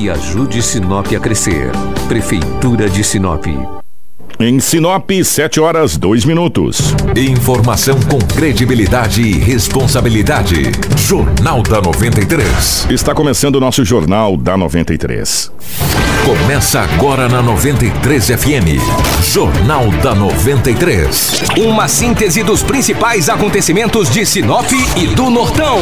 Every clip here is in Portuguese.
e ajude Sinop a crescer. Prefeitura de Sinop. Em Sinop, 7 horas 2 minutos. Informação com credibilidade e responsabilidade. Jornal da 93. Está começando o nosso Jornal da 93. Começa agora na 93 FM. Jornal da 93. Uma síntese dos principais acontecimentos de Sinop e do Nortão,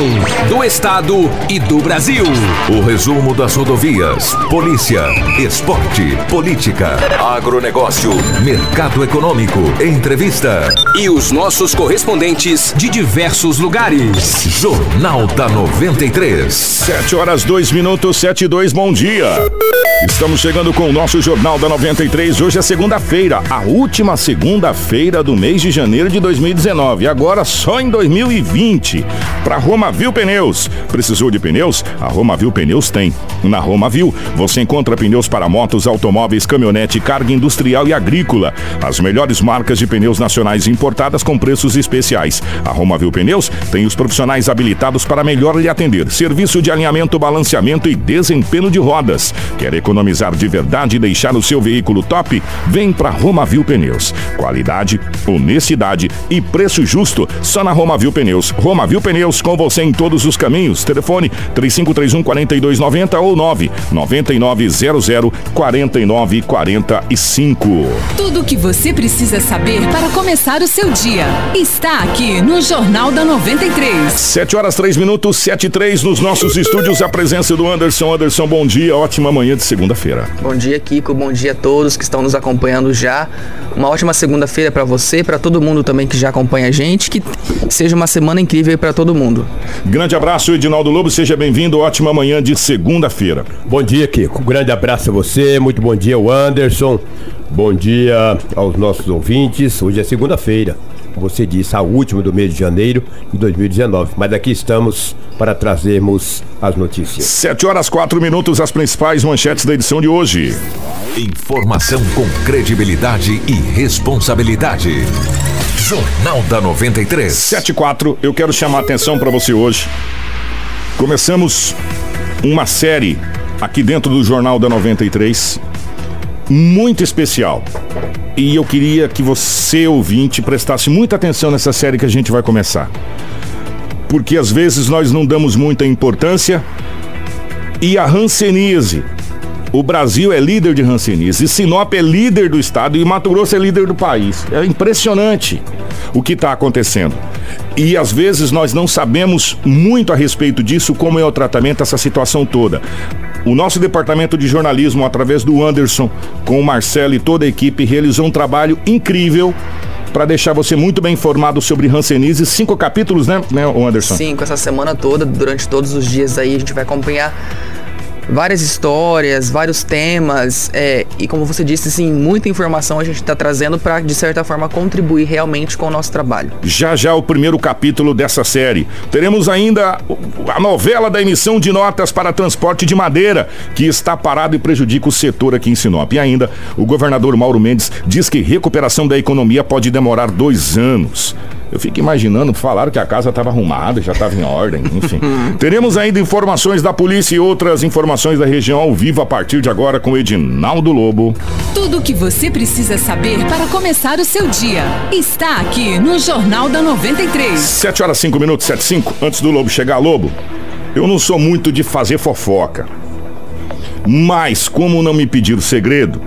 do estado e do Brasil. O resumo das rodovias, polícia, esporte, política, agronegócio, mercado econômico, entrevista. E os nossos correspondentes de diversos lugares. Jornal da 93. 7 horas 2 minutos, 7 e 2, bom dia. Estamos chegando com o nosso Jornal da 93. Hoje é segunda-feira, a última segunda-feira do mês de janeiro de 2019. Agora só em 2020. Para Romavil Pneus. Precisou de pneus? A Romavil Pneus tem. Na Romavil, você encontra pneus para motos, automóveis, caminhonete, carga industrial e agrícola. As melhores marcas de pneus nacionais importadas com preços especiais. A Romavil Pneus tem os profissionais habilitados para melhor lhe atender. Serviço de alinhamento, balanceamento e desempenho de rodas. Quer economizar de verdade e deixar o seu veículo top? Vem para Romavil Pneus. Qualidade, honestidade e preço justo só na Romavil Pneus. Romavil Pneus com você em todos os caminhos. Telefone 3531 4290 ou 99900 4945. Tudo o que você precisa saber para começar o seu dia está aqui no Jornal da 93. 7 horas 3 minutos, 7 e 3 nos nossos estúdios. A presença do Anderson. Anderson, bom dia, ótima manhã de segunda-feira. Bom dia, Kiko. Bom dia a todos que estão nos acompanhando já. Uma ótima segunda-feira para você, para todo mundo também que já acompanha a gente. Que seja uma semana incrível para todo mundo. Grande abraço, Edinaldo Lobo. Seja bem-vindo. Ótima manhã de segunda-feira. Bom dia, Kiko. Grande abraço a você. Muito bom dia, o Anderson. Bom dia aos nossos ouvintes. Hoje é segunda-feira. Você disse, a última do mês de janeiro de 2019. Mas aqui estamos para trazermos as notícias. 7 horas 4 minutos, as principais manchetes da edição de hoje. Informação com credibilidade e responsabilidade. Jornal da 93. 7 e 4, eu quero chamar a atenção para você hoje. Começamos uma série aqui dentro do Jornal da 93 muito especial. E eu queria que você, ouvinte, prestasse muita atenção nessa série que a gente vai começar. Porque às vezes nós não damos muita importância. E a Hanseníase. O Brasil é líder de Hanseníase. E Sinop é líder do estado e Mato Grosso é líder do país. É impressionante o que está acontecendo. E às vezes nós não sabemos muito a respeito disso, como é o tratamento dessa situação toda. O nosso departamento de jornalismo, através do Anderson, com o Marcelo e toda a equipe, realizou um trabalho incrível para deixar você muito bem informado sobre Hanseníase. Cinco capítulos, né, né, Anderson? Cinco, essa semana toda, durante todos os dias aí, a gente vai acompanhar várias histórias, vários temas é, e como você disse, assim, muita informação a gente está trazendo para de certa forma contribuir realmente com o nosso trabalho. Já já o primeiro capítulo dessa série. Teremos ainda a novela da emissão de notas para transporte de madeira, que está parado e prejudica o setor aqui em Sinop. E ainda o governador Mauro Mendes diz que recuperação da economia pode demorar dois anos. Eu fico imaginando, falaram que a casa estava arrumada, já estava em ordem, enfim. Teremos ainda informações da polícia e outras informações da região ao vivo a partir de agora com Edinaldo Lobo. Tudo o que você precisa saber para começar o seu dia está aqui no Jornal da 93. 7 horas 5 minutos, 7 5. Antes do Lobo chegar, Lobo, eu não sou muito de fazer fofoca. Mas, como não me pediram segredo,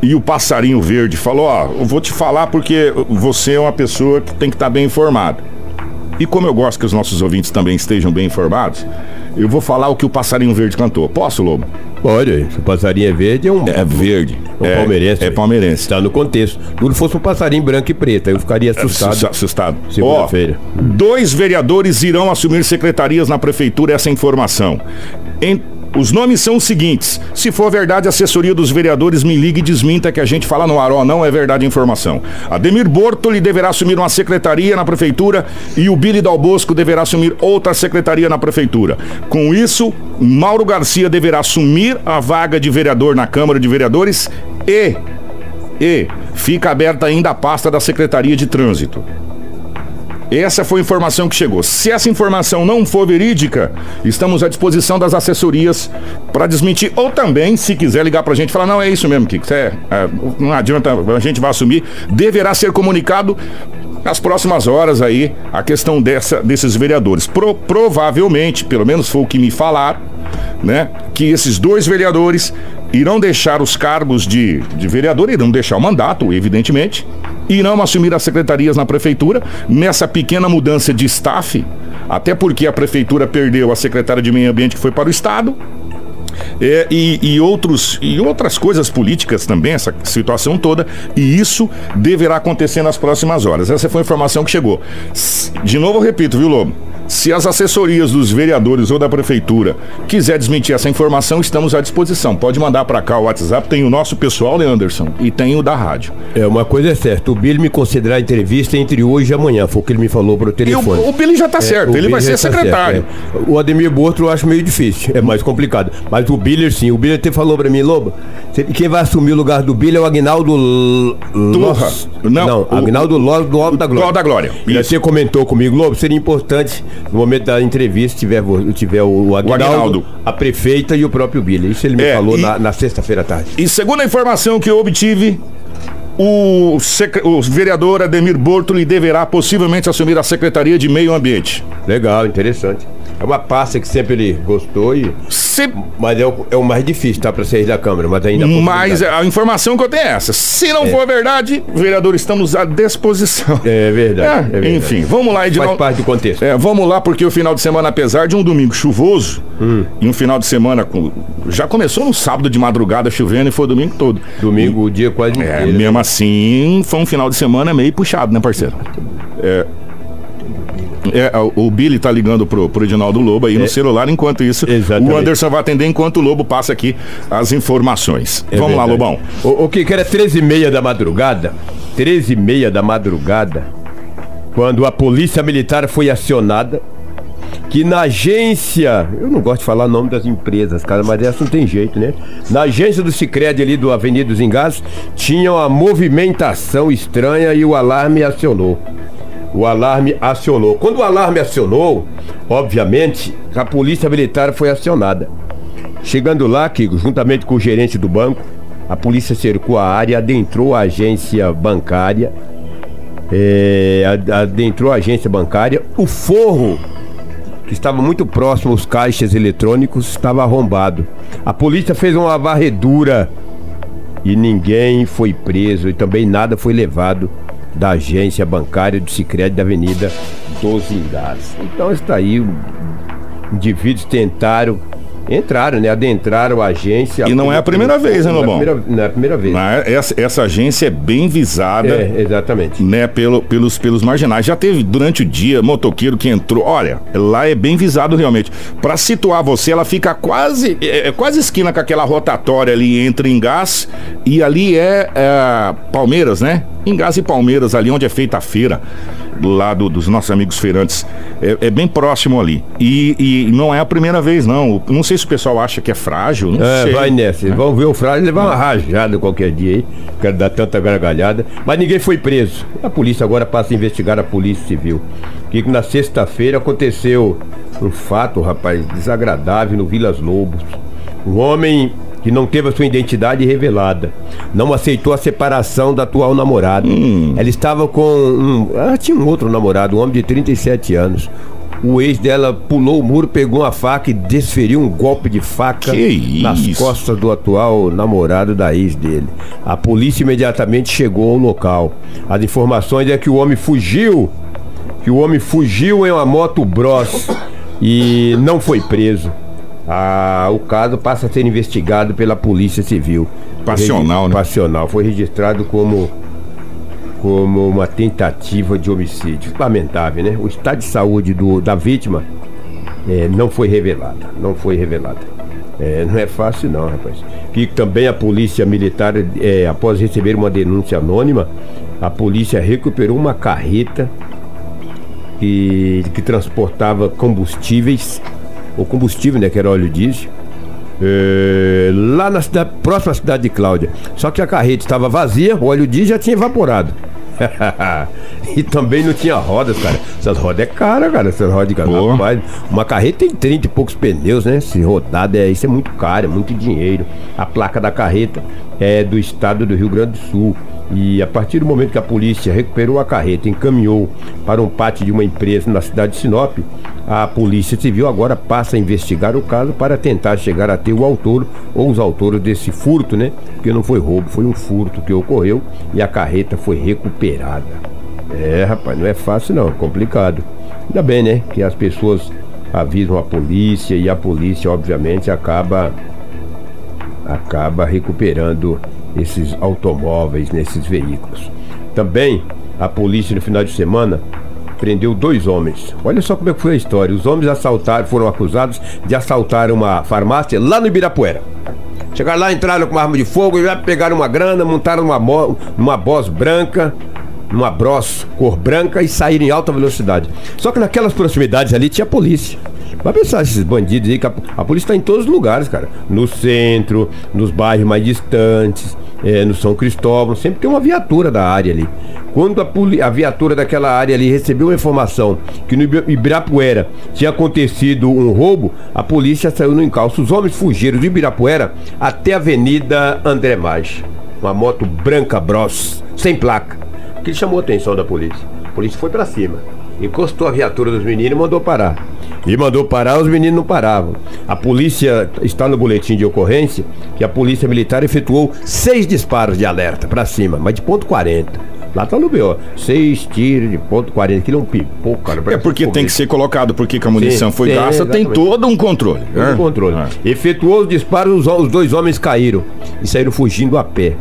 e o passarinho verde falou: Ó, eu vou te falar porque você é uma pessoa que tem que estar tá bem informada. E como eu gosto que os nossos ouvintes também estejam bem informados, eu vou falar o que o passarinho verde cantou. Posso, Lobo? Pode, o passarinho é verde é um. É verde. É um é, palmeirense. É palmeirense. Está no contexto. Se fosse um passarinho branco e preto, eu ficaria assustado. Assustado. Segunda-feira. Dois vereadores irão assumir secretarias na prefeitura, essa informação. Em os nomes são os seguintes. Se for verdade, a assessoria dos vereadores me liga e desminta que a gente fala no ar. Ó, não é verdade a informação. Ademir Bortoli deverá assumir uma secretaria na prefeitura e o Billy Dalbosco deverá assumir outra secretaria na prefeitura. Com isso, Mauro Garcia deverá assumir a vaga de vereador na Câmara de Vereadores e e fica aberta ainda a pasta da Secretaria de Trânsito. Essa foi a informação que chegou. Se essa informação não for verídica, estamos à disposição das assessorias para desmentir. Ou também, se quiser ligar para a gente e falar, não, é isso mesmo, Kiko. É, é, não adianta, a gente vai assumir. Deverá ser comunicado nas próximas horas aí a questão dessa, desses vereadores. Pro, provavelmente, pelo menos foi o que me falaram, né? Que esses dois vereadores irão deixar os cargos de, de vereador, irão deixar o mandato, evidentemente, irão assumir as secretarias na prefeitura nessa pequena mudança de staff, até porque a prefeitura perdeu a secretária de meio ambiente que foi para o estado. É, e, e, outros, e outras coisas políticas também, essa situação toda, e isso deverá acontecer nas próximas horas. Essa foi a informação que chegou. De novo, eu repito, viu, Lobo? Se as assessorias dos vereadores ou da prefeitura quiser desmentir essa informação, estamos à disposição. Pode mandar para cá o WhatsApp, tem o nosso pessoal, Leanderson, e tem o da rádio. É, uma coisa é certa, o Billy me considerar a entrevista entre hoje e amanhã, foi o que ele me falou pro telefone. O, o, Billy já tá é, certo, ele vai ser tá secretário. Certo, é. O Ademir Bortro eu acho meio difícil, é mais complicado. Mas o Billy sim, o Billy até falou para mim, Lobo, quem vai assumir o lugar do Billy é o Agnaldo Turra. Não, não o, Agnaldo Ló do Alto da Glória. Alto da Glória. Ele até comentou comigo, Lobo, seria importante no momento da entrevista tiver, tiver o, Aguinaldo, o Aguinaldo, a prefeita e o próprio Billy. Isso ele me é, falou e, na, na sexta-feira à tarde. E segundo a informação que eu obtive, o, o, vereador Ademir Bortoli deverá possivelmente assumir a Secretaria de Meio Ambiente. Legal, interessante. É uma pasta que sempre ele gostou e. Se... Mas é o, é o mais difícil, tá? Pra sair da Câmara, mas ainda. Mas a informação que eu tenho é essa. Se não é. for verdade, vereador, estamos à disposição. É verdade. É, é verdade. Enfim, vamos lá, Edinaldo. Faz parte do contexto. É, vamos lá, porque o final de semana, apesar de um domingo chuvoso, hum. e um final de semana com. Já começou no sábado de madrugada chovendo e foi o domingo todo. Domingo, e... o dia quase é. Mesmo assim, foi um final de semana meio puxado, né, parceiro? É, é, o Billy tá ligando pro, pro Edinaldo Lobo aí é. no celular, enquanto isso, Exatamente. o Anderson vai atender enquanto o Lobo passa aqui as informações. É Vamos verdade. lá, Lobão. O, o que era 13 e meia da madrugada, 13 e meia da madrugada, quando a polícia militar foi acionada, que na agência, eu não gosto de falar o nome das empresas, cara, mas essa não tem jeito, né? Na agência do Cicred ali do Avenida dos Engados, tinha uma movimentação estranha e o alarme acionou o alarme acionou. Quando o alarme acionou, obviamente, a polícia militar foi acionada. Chegando lá, Kiko, juntamente com o gerente do banco, a polícia cercou a área, adentrou a agência bancária, é, adentrou a agência bancária. O forro, que estava muito próximo aos caixas eletrônicos, estava arrombado. A polícia fez uma varredura e ninguém foi preso e também nada foi levado da agência bancária do Sicredi da Avenida dos Ingás. Então está aí, indivíduos tentaram entraram, né? Adentraram a agência. E não é a primeira vez, né, Lobão? Não é a primeira vez. Mas essa, essa agência é bem visada. É, exatamente. Né, pelo, pelos, pelos marginais. Já teve durante o dia motoqueiro que entrou. Olha, lá é bem visado realmente. Para situar você, ela fica quase é, é, quase esquina com aquela rotatória ali entre Engás e ali é, é Palmeiras, né? Engás e Palmeiras, ali onde é feita a feira lá do, dos nossos amigos feirantes. É, é bem próximo ali. E, e, não é a primeira vez, não. Não sei se o pessoal acha que é frágil. Não é, sei. vai nessa. É. Vão ver o frágil levar uma rajada qualquer dia aí. Quero dar tanta gargalhada. Mas ninguém foi preso. A polícia agora passa a investigar a Polícia Civil. Que na sexta-feira aconteceu um fato, rapaz, desagradável no Vilas Lobos. Um homem que não teve a sua identidade revelada. Não aceitou a separação da atual namorada. Hum. Ela estava com um. Ela tinha um outro namorado, um homem de 37 anos. O ex dela pulou o muro, pegou uma faca e desferiu um golpe de faca nas costas do atual namorado da ex dele. A polícia imediatamente chegou ao local. As informações é que o homem fugiu, que o homem fugiu em uma moto Bros e não foi preso. Ah, o caso passa a ser investigado pela Polícia Civil. Passional, né? Passional. Foi registrado como, como uma tentativa de homicídio. Lamentável, né? O estado de saúde do, da vítima é, não foi revelado. Não foi revelado. É, não é fácil não, rapaz. Que também a polícia militar, é, após receber uma denúncia anônima, a polícia recuperou uma carreta que, que transportava combustíveis o combustível, né, que era óleo diesel, é, lá na cidade, próxima à cidade de Cláudia. Só que a carreta estava vazia, o óleo diesel já tinha evaporado. e também não tinha rodas, cara. Essas rodas é cara, cara. Essas rodas de rapaz, Uma carreta tem 30 e poucos pneus, né? Se rodada, é, isso é muito caro, é muito dinheiro. A placa da carreta é do estado do Rio Grande do Sul. E a partir do momento que a polícia recuperou a carreta e encaminhou para um pátio de uma empresa na cidade de Sinop, a Polícia Civil agora passa a investigar o caso para tentar chegar a ter o autor ou os autores desse furto, né? Porque não foi roubo, foi um furto que ocorreu e a carreta foi recuperada. É, rapaz, não é fácil não, é complicado. Ainda bem, né? Que as pessoas avisam a polícia e a polícia, obviamente, acaba acaba recuperando esses automóveis nesses veículos. Também a polícia no final de semana prendeu dois homens. Olha só como é que foi a história. Os homens assaltaram, foram acusados de assaltar uma farmácia lá no Ibirapuera. Chegaram lá, entraram com uma arma de fogo, já pegaram uma grana, montaram uma, uma Boss branca, numa Bros cor branca e saíram em alta velocidade. Só que naquelas proximidades ali tinha polícia. Vai pensar esses bandidos aí, que a, a polícia está em todos os lugares, cara. No centro, nos bairros mais distantes, eh, no São Cristóvão, sempre tem uma viatura da área ali. Quando a, a viatura daquela área ali recebeu a informação que no Ibi- Ibirapuera tinha acontecido um roubo, a polícia saiu no encalço. Os homens fugiram de Ibirapuera até a Avenida André Maggi. Uma moto branca Bros, sem placa. Que chamou a atenção da polícia? A polícia foi pra cima, encostou a viatura dos meninos e mandou parar. E mandou parar, os meninos não paravam. A polícia está no boletim de ocorrência que a polícia militar efetuou seis disparos de alerta pra cima, mas de ponto 40. Lá tá no BO. Seis tiros de ponto 40, aquilo é um pipoco, cara. É porque um tem que ser colocado, porque que a munição Sim, foi gasta, tem todo um controle. Todo né? o controle. Ah. Efetuou os disparos, os, os dois homens caíram e saíram fugindo a pé.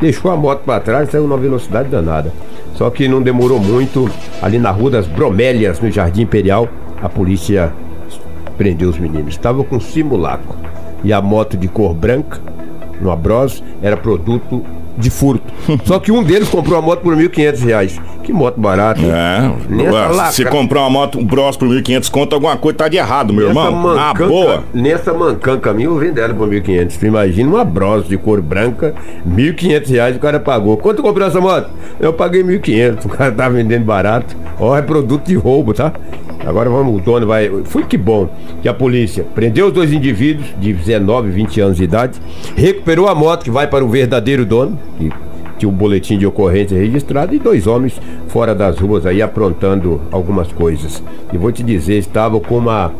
Deixou a moto para trás e saiu numa velocidade danada. Só que não demorou muito, ali na Rua das Bromélias, no Jardim Imperial, a polícia prendeu os meninos. Estavam com simulacro. E a moto de cor branca, no Bros, era produto de furto. Só que um deles comprou a moto por 1.500 reais. Que moto barata. hein? É, Nessa ué, se comprar uma moto um Bros por 1.500 conto, alguma coisa tá de errado, meu irmão. Na mancanca- boa. Nessa mancanca minha, eu vendo ela por 1.500. Tu imagina uma Bros de cor branca, 1.500 reais o cara pagou. Quanto comprou essa moto? Eu paguei 1.500. O cara tá vendendo barato. Ó, é produto de roubo, tá? Agora vamos, o dono vai. Foi que bom que a polícia prendeu os dois indivíduos de 19 e 20 anos de idade, recuperou a moto que vai para o verdadeiro dono, que tinha um boletim de ocorrência registrado, e dois homens fora das ruas aí aprontando algumas coisas. E vou te dizer, estavam com uma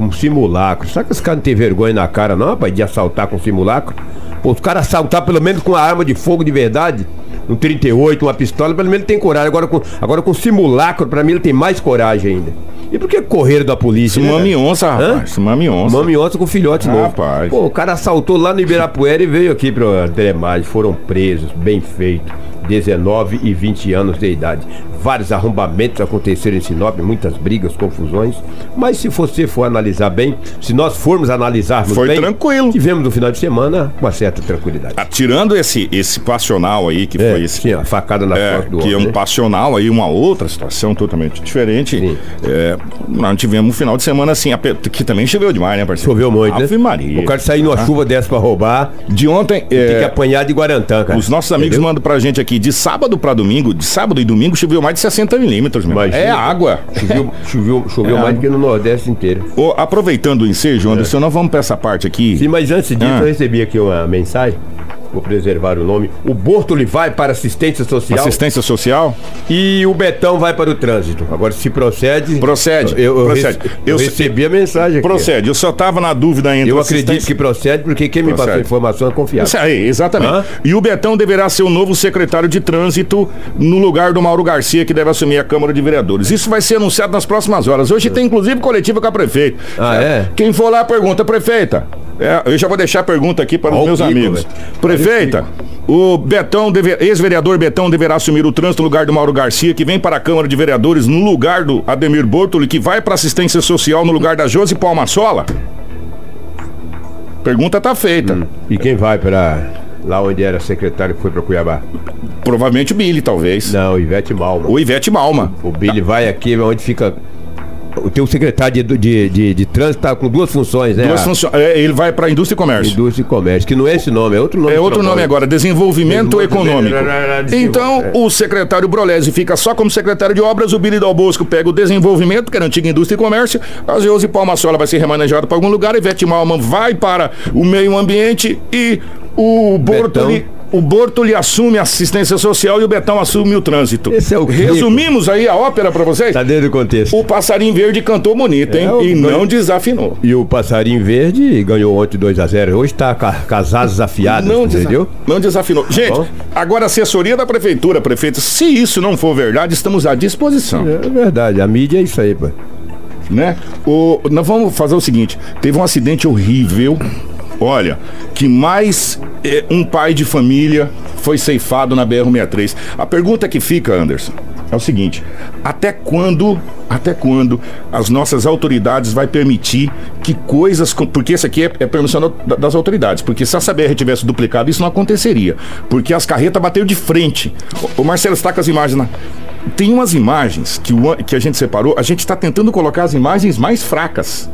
um simulacro. Será que os caras não têm vergonha na cara, não, rapaz, de assaltar com simulacro? Pô, os caras assaltar pelo menos com uma arma de fogo de verdade, um 38, uma pistola, pelo menos tem coragem. Agora com, agora com simulacro, pra mim ele tem mais coragem ainda. E por que correram da polícia? Isso né, cara? onça, rapaz. Isso mami onça. Mami onça com filhote novo. Rapaz. Pô, o cara assaltou lá no Ibirapuera e veio aqui pro Telemagem. Foram presos, bem feito. 19 e 20 anos de idade. Vários arrombamentos aconteceram em Sinop, muitas brigas, confusões. Mas se você for analisar bem, se nós formos analisarmos Foi bem, tranquilo. tivemos no final de semana uma certa tranquilidade. Ah, Tirando esse, esse passional aí, que É, foi esse. sim, a facada na É, do que homem, é um né? passional aí, uma outra situação totalmente diferente. É, nós tivemos um final de semana assim, que também choveu demais, né, parceiro? Choveu muito, né? Ave Maria. O cara sair numa Ah. chuva dessa pra roubar, De ontem, tem que é, apanhar de Guarantã, cara. os nossos amigos Entendeu? mandam pra gente aqui, de sábado pra domingo, de sábado e domingo choveu mais de 60 milímetros, meu. Imagina. É água. Choveu, choveu, choveu É mais do que no Nordeste inteiro. Ô, aproveitando o ensejo, Anderson, nós vamos pra essa parte aqui. Sim, mas antes disso, Ah. eu recebi aqui uma mensagem. Vou preservar o nome. O Bortoli vai para assistência social Assistência social? e o Betão vai para o trânsito. Agora, se procede. Procede, Eu, eu procede. rece- Eu eu recebi a mensagem aqui. Procede. Eu só tava na dúvida ainda. Eu acredito que procede, porque quem me passou a Procede. informação é confiável. Isso aí, exatamente. Hã? E o Betão deverá ser o novo secretário de trânsito no lugar do Mauro Garcia, que deve assumir a Câmara de Vereadores. Isso vai ser anunciado nas próximas horas. Hoje tem inclusive coletiva com a prefeita. Ah, é? Quem for lá pergunta, prefeita. É, eu já vou deixar a pergunta aqui para Ó os meus amigos. velho. Prefeita, o Betão, deve- ex-vereador Betão deverá assumir o trânsito no lugar do Mauro Garcia, que vem para a Câmara de Vereadores no lugar do Ademir Bortoli, que vai para assistência social no lugar da Josi Palmasola? Pergunta tá feita. E quem vai para lá onde era secretário que foi para Cuiabá? Provavelmente o Billy, talvez. Não, Ivete Malma. O Ivete Malma. O Billy vai aqui onde fica o teu secretário de, de, de, de trânsito tá com duas funções, né? Duas funções. É, ele vai para indústria e comércio. Indústria e comércio, que não é esse nome, é outro nome. É outro nome agora, desenvolvimento econômico. Então, É. o secretário Brolesi fica só como secretário de obras, o Billy Dal Bosco pega o desenvolvimento, que era a antiga indústria e comércio, a Geuse Palmasola vai ser remanejada para algum lugar, Ivete Malman vai para o meio ambiente e o Bortoli... O Bortoli assume a assistência social e o Betão assume o trânsito. Esse é o. Resumimos aí a ópera para vocês? Tá dentro do contexto. O passarinho verde cantou bonito, hein? É, o- e não desafinou. E o Passarinho Verde ganhou ontem 2x0. Hoje tá com, a- com as asas afiadas, Não, desa- entendeu? não desafinou. Gente, Bom. agora a assessoria da prefeitura, prefeito, se isso não for verdade, estamos à disposição, É verdade, a mídia é isso aí, pô. né? O, nós vamos fazer o seguinte, teve um acidente horrível, olha, que mais eh, um pai de família foi ceifado na BR-63. A pergunta que fica, Anderson, é o seguinte, até quando, até quando as nossas autoridades vai permitir que coisas, porque isso aqui é, é permissão da- das autoridades, porque se a CBR tivesse duplicado, isso não aconteceria, porque as carretas bateram de frente. O Marcelo está com as imagens na... Tem umas imagens que, o que a gente separou, a gente está tentando colocar as imagens mais fracas.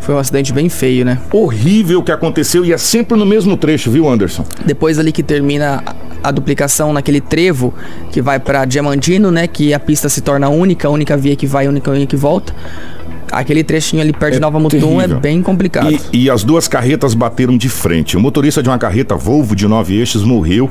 Foi um acidente bem feio, né? Horrível o que aconteceu e é sempre no mesmo trecho, viu, Anderson? Depois ali que termina a, duplicação naquele trevo que vai pra Diamantino, né? Que a pista se torna única, a única via que vai, a única via que volta. Aquele trechinho ali perto de Nova Mutum é terrível. bem complicado. E, e as duas carretas bateram de frente. O motorista de uma carreta Volvo de nove eixos morreu.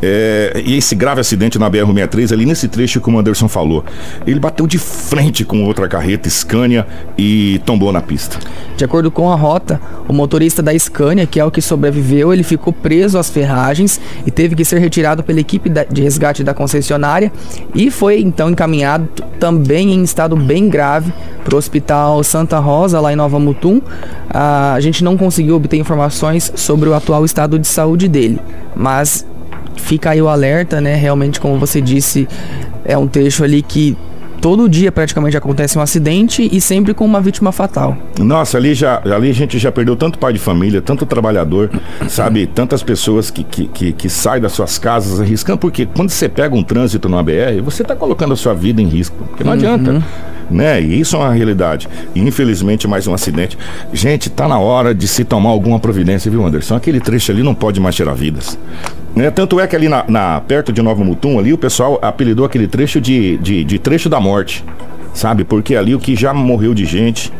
É, e esse grave acidente na BR-63, ali nesse trecho que o Anderson falou, ele bateu de frente com outra carreta Scania e tombou na pista. De acordo com a rota, o motorista da Scania, que é o que sobreviveu, ele ficou preso às ferragens e teve que ser retirado pela equipe de resgate da concessionária e foi então encaminhado também em estado bem grave para o Hospital Santa Rosa, lá em Nova Mutum. A gente não conseguiu obter informações sobre o atual estado de saúde dele, mas fica aí o alerta, né? Realmente, como você disse, é um trecho ali que todo dia praticamente acontece um acidente e sempre com uma vítima fatal. Nossa, ali já ali a gente já perdeu tanto pai de família, tanto trabalhador, sabe? Tantas pessoas que, que, que, que saem das suas casas arriscando, porque quando você pega um trânsito numa BR, você está colocando a sua vida em risco. Porque não adianta. Né? E isso é uma realidade. E infelizmente mais um acidente. Gente, tá na hora de se tomar alguma providência, viu, Anderson? Aquele trecho ali não pode mais tirar vidas. Né? Tanto é que ali na, na- perto de Nova Mutum, ali, o pessoal apelidou aquele trecho de, de, de trecho da morte. Sabe? Porque ali o que já morreu de gente.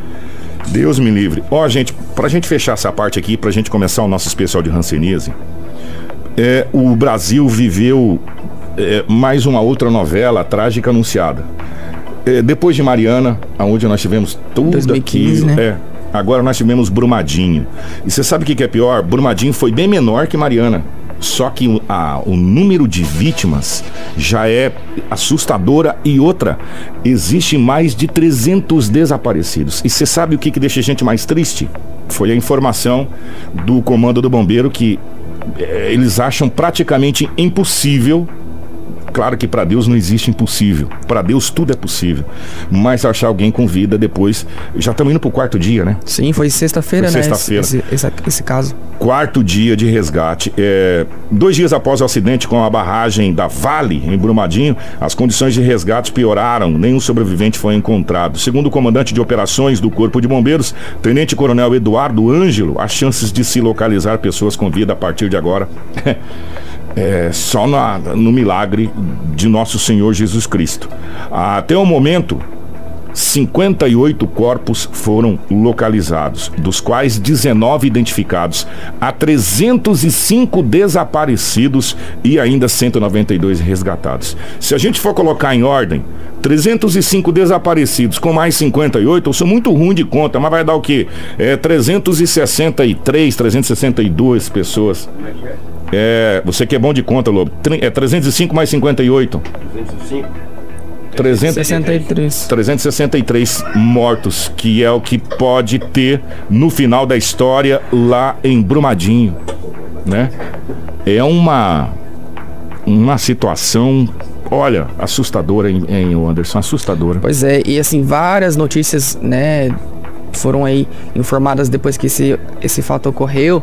Deus me livre. Ó, gente, pra gente fechar essa parte aqui, pra gente começar o nosso especial de Hanseníase, é, o Brasil viveu é, mais uma outra novela trágica anunciada. É, depois de Mariana, aonde nós tivemos tudo 2015, aquilo, né? é, agora nós tivemos Brumadinho. E você sabe o que, que é pior? Brumadinho foi bem menor que Mariana. Só que o, a- o número de vítimas já é assustadora e outra, existe mais de 300 desaparecidos. E você sabe o que, que deixa a gente mais triste? Foi a informação do comando do bombeiro que eh, eles acham praticamente impossível Claro que para Deus não existe impossível. Para Deus tudo é possível. Mas achar alguém com vida depois. Já estamos indo pro quarto dia, né? Sim, foi sexta-feira, né? sexta-feira. Esse, esse, esse caso. Quarto dia de resgate. É, dois dias após o acidente com a barragem da Vale, em Brumadinho, as condições de resgate pioraram. Nenhum sobrevivente foi encontrado. Segundo o comandante de operações do Corpo de Bombeiros, Tenente Coronel Eduardo Ângelo, as chances de se localizar pessoas com vida a partir de agora. É, só na- no milagre de nosso Senhor Jesus Cristo. Até o momento, 58 corpos foram localizados, dos quais 19 identificados. Há 305 desaparecidos e ainda 192 resgatados. Se a gente for colocar em ordem, 305 desaparecidos com mais 58, eu sou muito ruim de conta, mas vai dar o quê? É 363, 362 pessoas. É, você que é bom de conta, Lobo. É 305 mais 58. 300, 63. 363 mortos, que é o que pode ter no final da história lá em Brumadinho, né? É uma uma situação, olha, assustadora em, em Anderson, assustadora. Pois é, e assim, várias notícias, né, foram aí informadas depois que esse, esse fato ocorreu.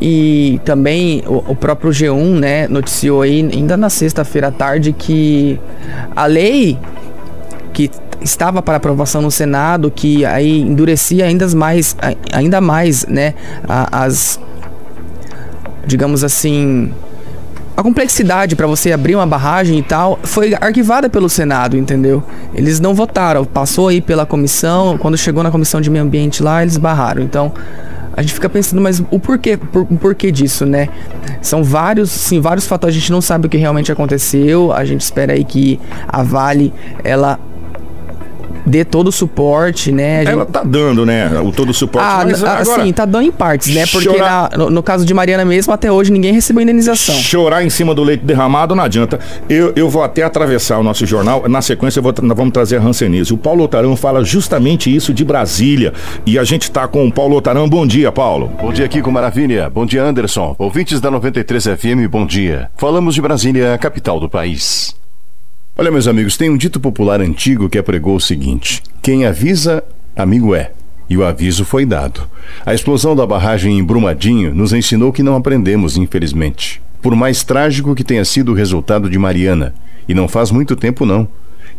E também o, o próprio G1, né, noticiou aí, ainda na sexta-feira à tarde, que a lei que estava para aprovação no Senado, que aí endurecia ainda mais, ainda mais né, as, digamos assim, a complexidade para você abrir uma barragem e tal foi arquivada pelo Senado, entendeu? Eles não votaram, passou aí pela comissão, quando chegou na comissão de meio ambiente lá, eles barraram. Então, a gente fica pensando, mas o porquê, por, o porquê disso, né? São vários, sim, vários fatores, a gente não sabe o que realmente aconteceu. A gente espera aí que a Vale ela dê todo o suporte, né? Gente... Ela tá dando, né? O todo o suporte. Ah, mas agora, assim, tá dando em partes, né? Porque chorar... na, no, no, caso de Mariana mesmo, até hoje ninguém recebeu indenização. Chorar em cima do leite derramado não adianta. Eu, eu vou até atravessar o nosso jornal. Na sequência, vou, nós vamos trazer a Hansenise. O Paulo Otarão fala justamente isso de Brasília. E a gente tá com o Paulo Otarão. Bom dia, Paulo. Bom dia, Kiko Maravilha. Bom dia, Anderson. Ouvintes da 93 FM, bom dia. Falamos de Brasília, capital do país. Olha, meus amigos, tem um dito popular antigo que apregou o seguinte: quem avisa, amigo é. E o aviso foi dado. A explosão da barragem em Brumadinho nos ensinou que não aprendemos, infelizmente. Por mais trágico que tenha sido o resultado de Mariana, e não faz muito tempo não.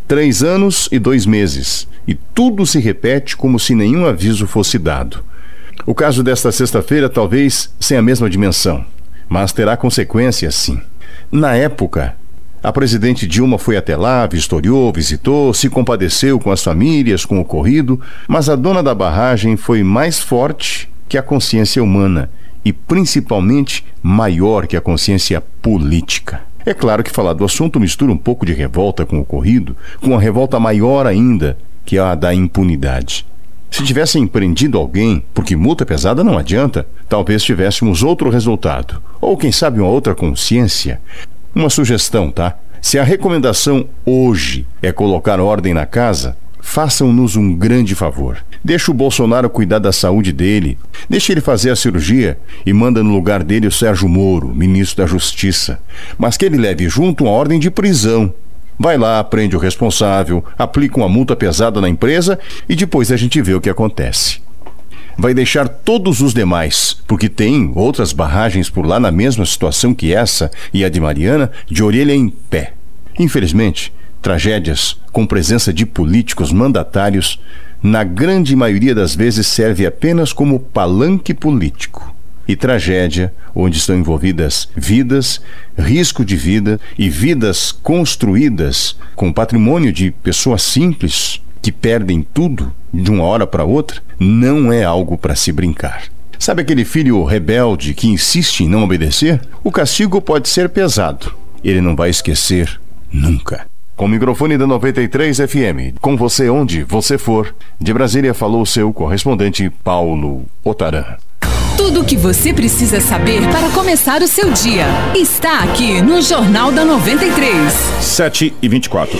Três anos e dois meses, e tudo se repete como se nenhum aviso fosse dado. O caso desta sexta-feira talvez sem a mesma dimensão, mas terá consequências sim. Na época, a presidente Dilma foi até lá, vistoriou, visitou, se compadeceu com as famílias, com o ocorrido, mas a dona da barragem foi mais forte que a consciência humana e principalmente maior que a consciência política. É claro que falar do assunto mistura um pouco de revolta com o ocorrido, com uma revolta maior ainda, que é a da impunidade. Se tivessem prendido alguém, porque multa pesada não adianta, talvez tivéssemos outro resultado, ou quem sabe uma outra consciência. Uma sugestão, tá? Se a recomendação hoje é colocar ordem na casa, façam-nos um grande favor. Deixa o Bolsonaro cuidar da saúde dele. Deixa ele fazer a cirurgia e manda no lugar dele o Sérgio Moro, ministro da Justiça. Mas que ele leve junto uma ordem de prisão. Vai lá, prende o responsável, aplica uma multa pesada na empresa e depois a gente vê o que acontece vai deixar todos os demais, porque tem outras barragens por lá na mesma situação que essa e a de Mariana, de orelha em pé. Infelizmente, tragédias com presença de políticos mandatários, na grande maioria das vezes serve apenas como palanque político. E tragédia, onde estão envolvidas vidas, risco de vida e vidas construídas com patrimônio de pessoas simples que perdem tudo de uma hora para outra, não é algo para se brincar. Sabe aquele filho rebelde que insiste em não obedecer? O castigo pode ser pesado. Ele não vai esquecer nunca. Com o microfone da 93 FM, com você onde você for, de Brasília falou seu correspondente Paulo Otaran. Tudo o que você precisa saber para começar o seu dia está aqui no Jornal da 93. 7 e 24.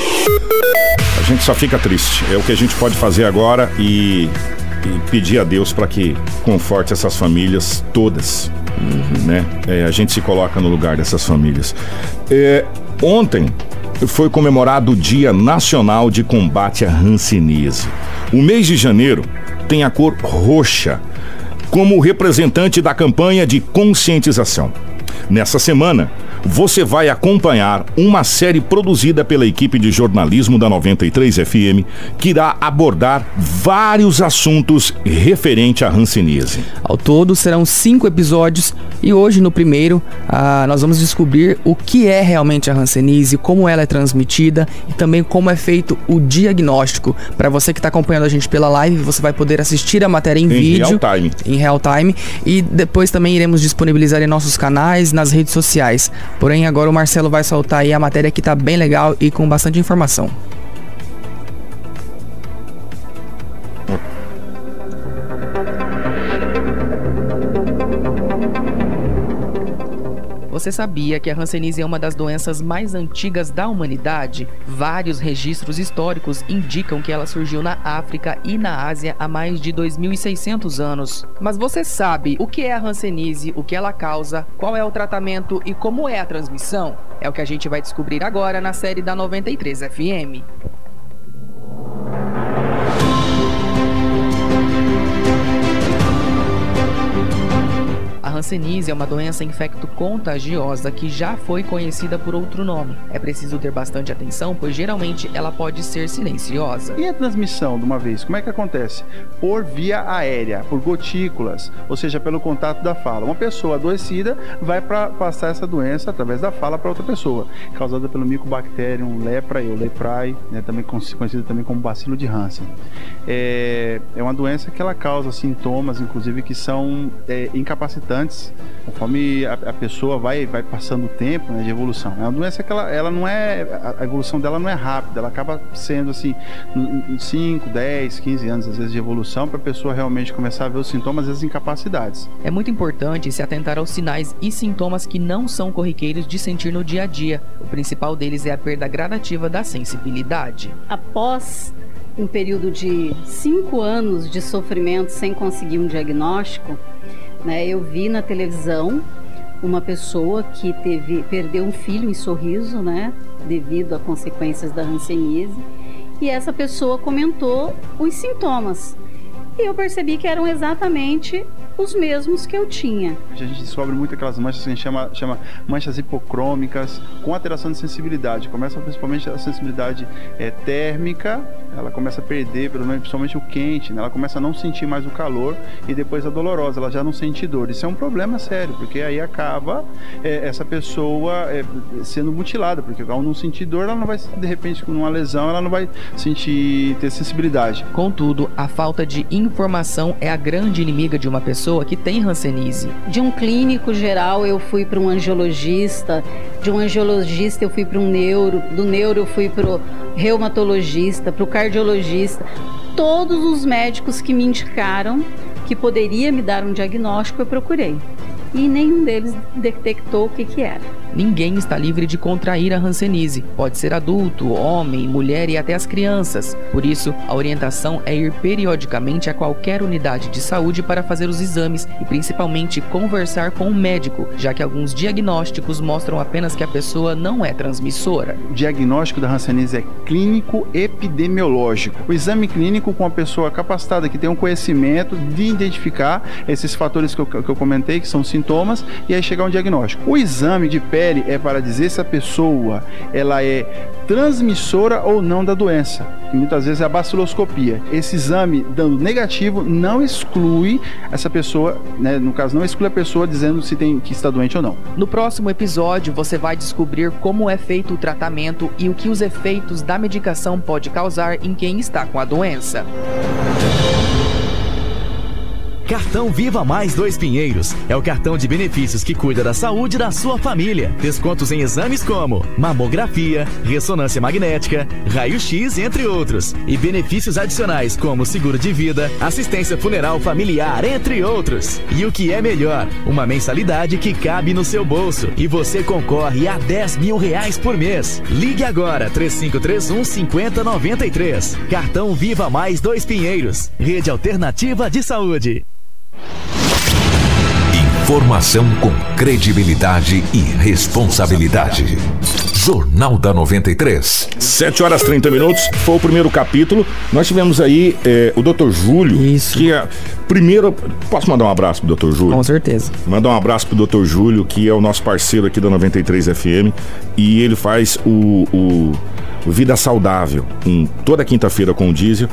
A gente só fica triste. É o que a gente pode fazer agora e e pedir a Deus para que conforte essas famílias todas, né? É, a gente se coloca no lugar dessas famílias. É, ontem foi comemorado o Dia Nacional de Combate à Hanseníase. O mês de janeiro tem a cor roxa como representante da campanha de conscientização. Nessa semana, você vai acompanhar uma série produzida pela equipe de jornalismo da 93 FM que irá abordar vários assuntos referente à hanseníase. Ao todo serão cinco episódios e hoje no primeiro ah, nós vamos descobrir o que é realmente a hanseníase, como ela é transmitida e também como é feito o diagnóstico. Para você que está acompanhando a gente pela live, você vai poder assistir a matéria em, em vídeo real time. em real time e depois também iremos disponibilizar em nossos canais, nas redes sociais. Porém, agora o Marcelo vai soltar aí a matéria que tá bem legal e com bastante informação. Você sabia que a Hanseníase é uma das doenças mais antigas da humanidade? Vários registros históricos indicam que ela surgiu na África e na Ásia há mais de 2.600 anos. Mas você sabe o que é a Hanseníase, o que ela causa, qual é o tratamento e como é a transmissão? É o que a gente vai descobrir agora na série da 93 FM. Hanseníase é uma doença infecto-contagiosa que já foi conhecida por outro nome. É preciso ter bastante atenção, pois geralmente ela pode ser silenciosa. E a transmissão, de uma vez, como é que acontece? Por via aérea, por gotículas, ou seja, pelo contato da fala. Uma pessoa adoecida vai para passar essa doença através da fala para outra pessoa, causada pelo Mycobacterium leprae ou leprae, né, também conhecido também como bacilo de Hansen. É, é uma doença que ela causa sintomas, inclusive, que são é, incapacitantes conforme a, a, pessoa vai, vai passando o tempo né, de evolução. É uma doença que ela, ela não é. A evolução dela não é rápida, ela acaba sendo assim, 5, 10, 15 anos, às vezes, de evolução, para a pessoa realmente começar a ver os sintomas e as incapacidades. É muito importante se atentar aos sinais e sintomas que não são corriqueiros de sentir no dia a dia. O principal deles é a perda gradativa da sensibilidade. Após um período de cinco anos de sofrimento sem conseguir um diagnóstico, né, eu vi na televisão uma pessoa que teve perdeu um filho em sorriso, né, devido a consequências da hanseníase, e essa pessoa comentou os sintomas. E eu percebi que eram exatamente os mesmos que eu tinha. A gente descobre muito aquelas manchas que a gente chama, chama manchas hipocrômicas com alteração de sensibilidade. Começa principalmente a sensibilidade é, térmica, ela começa a perder, pelo menos principalmente o quente, né? ela começa a não sentir mais o calor e depois a dolorosa, ela já não sente dor. Isso é um problema sério, porque aí acaba é, essa pessoa é, sendo mutilada, porque ao não sentir dor, ela não vai, de repente, com uma lesão, ela não vai sentir, ter sensibilidade. Contudo, a falta de informação é a grande inimiga de uma pessoa pessoa que tem Hanseníase? De um clínico geral, eu fui para um angiologista. De um angiologista, eu fui para um neuro. Do neuro, eu fui para o reumatologista, para o cardiologista. Todos os médicos que me indicaram que poderia me dar um diagnóstico, eu procurei. E nenhum deles detectou o que, que era. Ninguém está livre de contrair a Hanseníase. Pode ser adulto, homem, mulher e até as crianças. Por isso, a orientação é ir periodicamente a qualquer unidade de saúde para fazer os exames e principalmente conversar com o médico, já que alguns diagnósticos mostram apenas que a pessoa não é transmissora. O diagnóstico da Hanseníase é clínico epidemiológico. O exame clínico com a pessoa capacitada que tem um conhecimento de identificar esses fatores que eu, que eu comentei, que são sintomas, e aí chegar um diagnóstico. O exame de pele é para dizer se a pessoa ela é transmissora ou não da doença, que muitas vezes é a baciloscopia. Esse exame dando negativo não exclui essa pessoa, né, no caso não exclui a pessoa dizendo se tem que está doente ou não. No próximo episódio você vai descobrir como é feito o tratamento e o que os efeitos da medicação pode causar em quem está com a doença. Cartão Viva Mais Dois Pinheiros é o cartão de benefícios que cuida da saúde da sua família. Descontos em exames como mamografia, ressonância magnética, raio-x, entre outros. E benefícios adicionais como seguro de vida, assistência funeral familiar, entre outros. E o que é melhor, uma mensalidade que cabe no seu bolso e você concorre a 10 mil reais por mês. Ligue agora 3531 5093. Cartão Viva Mais Dois Pinheiros. Rede Alternativa de Saúde. Informação com credibilidade e responsabilidade. Jornal da 93. 7 horas 30 minutos. Foi o primeiro capítulo. Nós tivemos aí é, o Dr. Júlio. Isso. Que é. Primeiro, posso mandar um abraço pro Dr. Júlio? Com certeza. Mandar um abraço pro Dr. Júlio, que é o nosso parceiro aqui da 93 FM. E ele faz o, o Vida Saudável, em toda quinta-feira com o Diesel.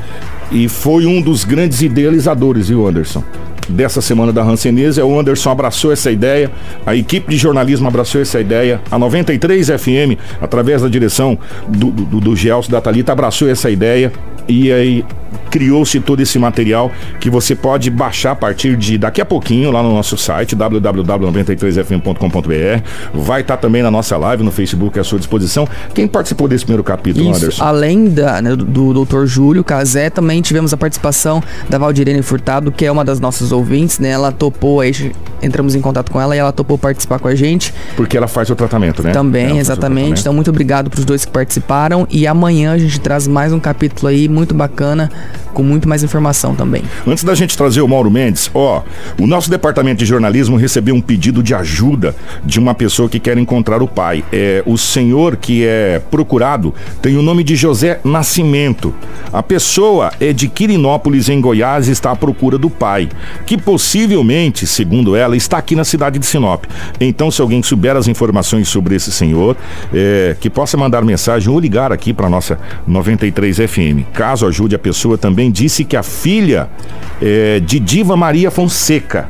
E foi um dos grandes idealizadores, viu, Anderson? Dessa semana da Hanseníase. O Anderson abraçou essa ideia, a equipe de jornalismo abraçou essa ideia, a 93 FM, através da direção do, do, do Gelson da Thalita, abraçou essa ideia e aí criou-se todo esse material que você pode baixar a partir de daqui a pouquinho lá no nosso site www.93fm.com.br. Vai estar tá também na nossa live no Facebook à sua disposição. Quem participou desse primeiro capítulo, Isso, Anderson? Além da, né, do Dr. Júlio Casé, também tivemos a participação da Valdirene Furtado, que é uma das nossas ouvintes, né? Ela topou aí, entramos em contato com ela e ela topou participar com a gente. Porque ela faz o tratamento, né? Também, exatamente. Então, muito obrigado para os dois que participaram. E amanhã a gente traz mais um capítulo aí muito bacana com muito mais informação também. Antes da gente trazer o Mauro Mendes, ó, o nosso departamento de jornalismo recebeu um pedido de ajuda de uma pessoa que quer encontrar o pai. É, o senhor que é procurado tem o nome de José Nascimento. A pessoa é de Quirinópolis, em Goiás, e está à procura do pai, que possivelmente, segundo ela, está aqui na cidade de Sinop. Então, se alguém souber as informações sobre esse senhor, é, que possa mandar mensagem ou ligar aqui para nossa 93 FM. Caso ajude a pessoa, também disse que a filha é, de Diva Maria Fonseca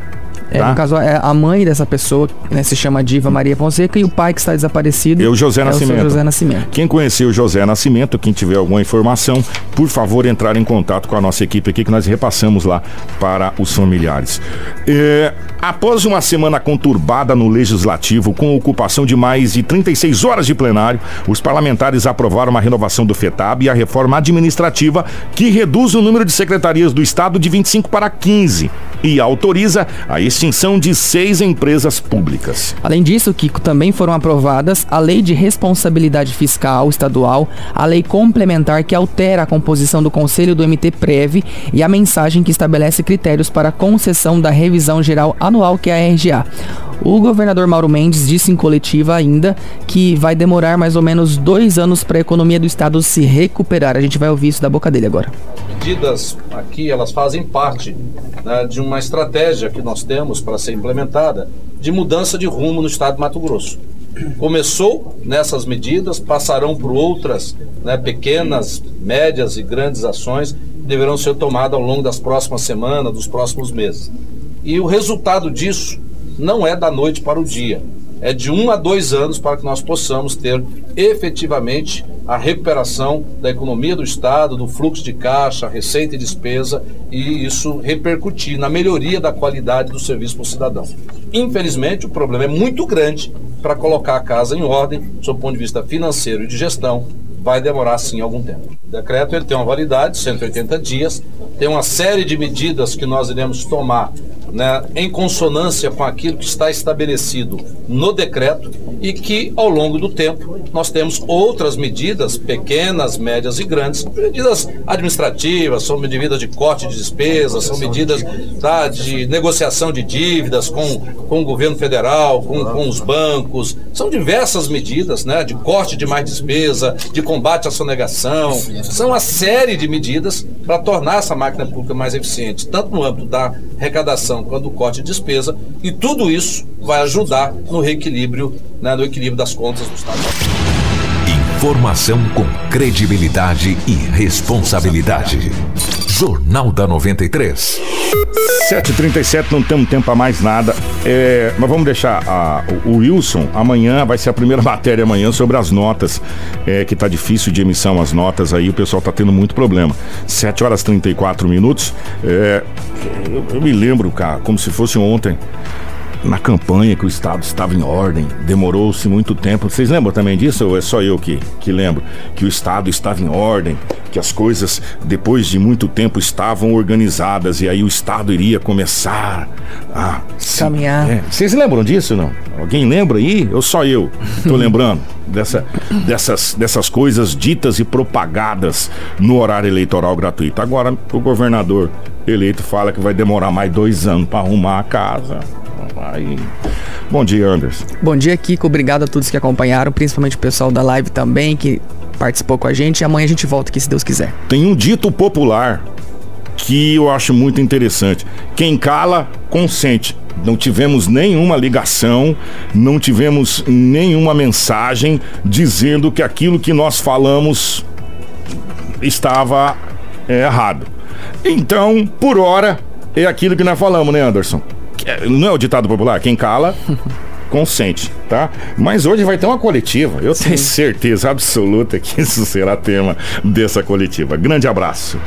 é, tá? No caso, é a mãe dessa pessoa né, se chama Diva Maria Fonseca e o pai que está desaparecido é o José é Nascimento. O José Nascimento. Quem conheceu o José Nascimento, quem tiver alguma informação, por favor, entrar em contato com a nossa equipe aqui que nós repassamos lá para os familiares. É, após uma semana conturbada no Legislativo, com ocupação de mais de 36 horas de plenário, os parlamentares aprovaram uma renovação do FETAB e a reforma administrativa que reduz o número de secretarias do Estado de 25 para 15 e autoriza a extinção de seis empresas públicas. Além disso, Kiko, também foram aprovadas a Lei de Responsabilidade Fiscal Estadual, a Lei Complementar que altera a composição do Conselho do MT Prev e a mensagem que estabelece critérios para a concessão da revisão geral anual, que é a RGA. O governador Mauro Mendes disse em coletiva ainda que vai demorar mais ou menos dois anos para a economia do estado se recuperar. A gente vai ouvir isso da boca dele agora. Medidas aqui, elas fazem parte né, de uma estratégia que nós temos para ser implementada de mudança de rumo no estado de Mato Grosso. Começou nessas medidas, passarão por outras né, pequenas, médias e grandes ações que deverão ser tomadas ao longo das próximas semanas, dos próximos meses. E o resultado disso não é da noite para o dia. É de um a dois anos para que nós possamos ter efetivamente a recuperação da economia do Estado, do fluxo de caixa, receita e despesa, e isso repercutir na melhoria da qualidade do serviço para o cidadão. Infelizmente, o problema é muito grande para colocar a casa em ordem, sob o ponto de vista financeiro e de gestão, vai demorar sim algum tempo. O decreto ele tem uma validade, 180 dias, tem uma série de medidas que nós iremos tomar né, em consonância com aquilo que está estabelecido no decreto e que, ao longo do tempo, nós temos outras medidas, pequenas, médias e grandes, medidas administrativas, são medidas de corte de despesas, são medidas tá, de negociação de dívidas com, com o governo federal, com, com os bancos, são diversas medidas né, de corte de mais despesa, de combate à sonegação, são uma série de medidas para tornar essa máquina pública mais eficiente, tanto no âmbito da arrecadação quanto do corte de despesa, e tudo isso vai ajudar no reequilíbrio, né, no equilíbrio das contas do Estado. Informação com credibilidade e responsabilidade. Jornal da 93. 7h37, não temos tempo a mais nada. É, mas vamos deixar a, o, Wilson. Amanhã vai ser a primeira matéria amanhã sobre as notas. É, que tá difícil de emissão as notas aí, o pessoal tá tendo muito problema. 7 horas 34 minutos. É, eu, eu me lembro, cara, como se fosse ontem na campanha que o Estado estava em ordem, demorou-se muito tempo. Vocês lembram também disso ou é só eu que, que lembro? Que o Estado estava em ordem, que as coisas, depois de muito tempo, estavam organizadas e aí o Estado iria começar a caminhar. É. Vocês lembram disso não? Alguém lembra aí? Ou só eu estou lembrando dessa, dessas, dessas coisas ditas e propagadas no horário eleitoral gratuito. Agora, o governador eleito fala que vai demorar mais dois anos para arrumar a casa. Aí. Bom dia, Anderson. Bom dia, Kiko. Obrigado a todos que acompanharam, principalmente o pessoal da live também, que participou com a gente. E amanhã a gente volta aqui, se Deus quiser. Tem um dito popular que eu acho muito interessante. Quem cala, consente. Não tivemos nenhuma ligação, não tivemos nenhuma mensagem dizendo que aquilo que nós falamos estava é, errado. Então, por hora, é aquilo que nós falamos, né, Anderson? É, não é o ditado popular? Quem cala. consente, tá? Mas hoje vai ter uma coletiva. Eu tenho certeza absoluta que isso será tema dessa coletiva. Grande abraço.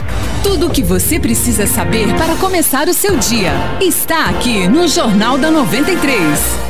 Tudo o que você precisa saber para começar o seu dia está aqui no Jornal da 93.